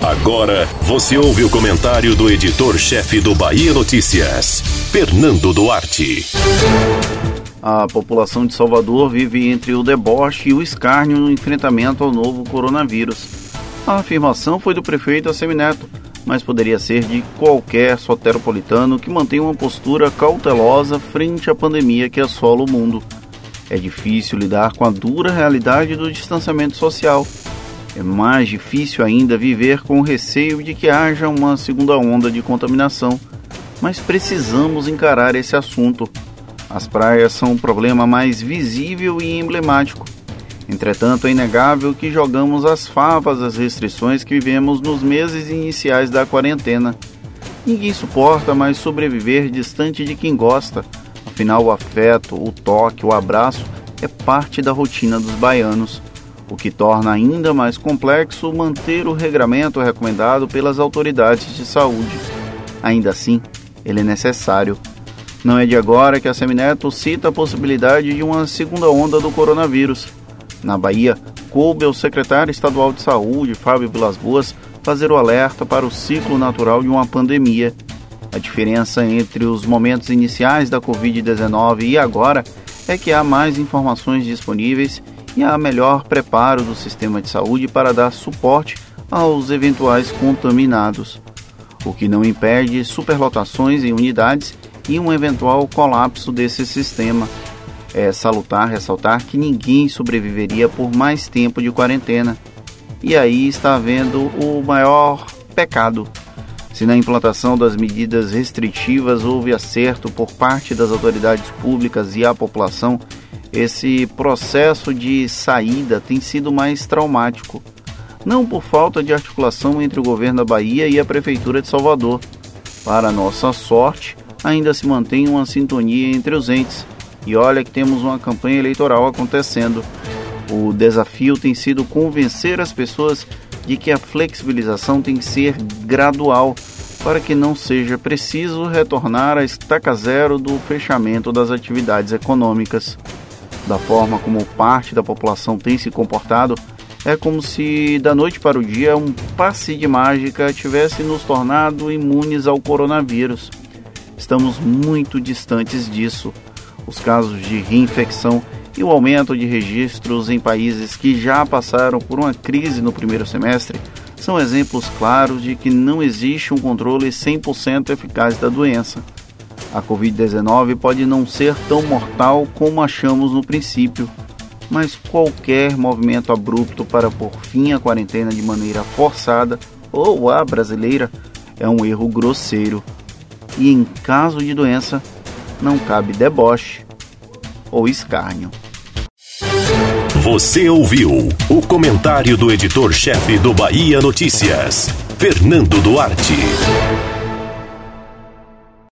Agora você ouve o comentário do editor-chefe do Bahia Notícias, Fernando Duarte. A população de Salvador vive entre o deboche e o escárnio no enfrentamento ao novo coronavírus. A afirmação foi do prefeito Assemineto, mas poderia ser de qualquer soteropolitano que mantém uma postura cautelosa frente à pandemia que assola o mundo. É difícil lidar com a dura realidade do distanciamento social. É mais difícil ainda viver com o receio de que haja uma segunda onda de contaminação. Mas precisamos encarar esse assunto. As praias são o problema mais visível e emblemático. Entretanto, é inegável que jogamos as favas às restrições que vivemos nos meses iniciais da quarentena. Ninguém suporta mais sobreviver distante de quem gosta. Afinal, o afeto, o toque, o abraço é parte da rotina dos baianos, o que torna ainda mais complexo manter o regramento recomendado pelas autoridades de saúde. Ainda assim, ele é necessário não é de agora que a Semineto cita a possibilidade de uma segunda onda do coronavírus. Na Bahia, coube ao secretário estadual de saúde, Fábio Vilas Boas, fazer o alerta para o ciclo natural de uma pandemia. A diferença entre os momentos iniciais da Covid-19 e agora é que há mais informações disponíveis e há melhor preparo do sistema de saúde para dar suporte aos eventuais contaminados, o que não impede superlotações em unidades e um eventual colapso desse sistema. É salutar ressaltar que ninguém sobreviveria por mais tempo de quarentena. E aí está havendo o maior pecado. Se na implantação das medidas restritivas houve acerto por parte das autoridades públicas e a população, esse processo de saída tem sido mais traumático. Não por falta de articulação entre o governo da Bahia e a Prefeitura de Salvador. Para nossa sorte, ainda se mantém uma sintonia entre os entes. E olha que temos uma campanha eleitoral acontecendo. O desafio tem sido convencer as pessoas de que a flexibilização tem que ser gradual para que não seja preciso retornar à estaca zero do fechamento das atividades econômicas. Da forma como parte da população tem se comportado, é como se da noite para o dia um passe de mágica tivesse nos tornado imunes ao coronavírus. Estamos muito distantes disso. Os casos de reinfecção e o aumento de registros em países que já passaram por uma crise no primeiro semestre são exemplos claros de que não existe um controle 100% eficaz da doença. A Covid-19 pode não ser tão mortal como achamos no princípio, mas qualquer movimento abrupto para pôr fim à quarentena de maneira forçada ou a brasileira é um erro grosseiro e, em caso de doença, não cabe deboche ou escárnio. Você ouviu o comentário do editor-chefe do Bahia Notícias, Fernando Duarte.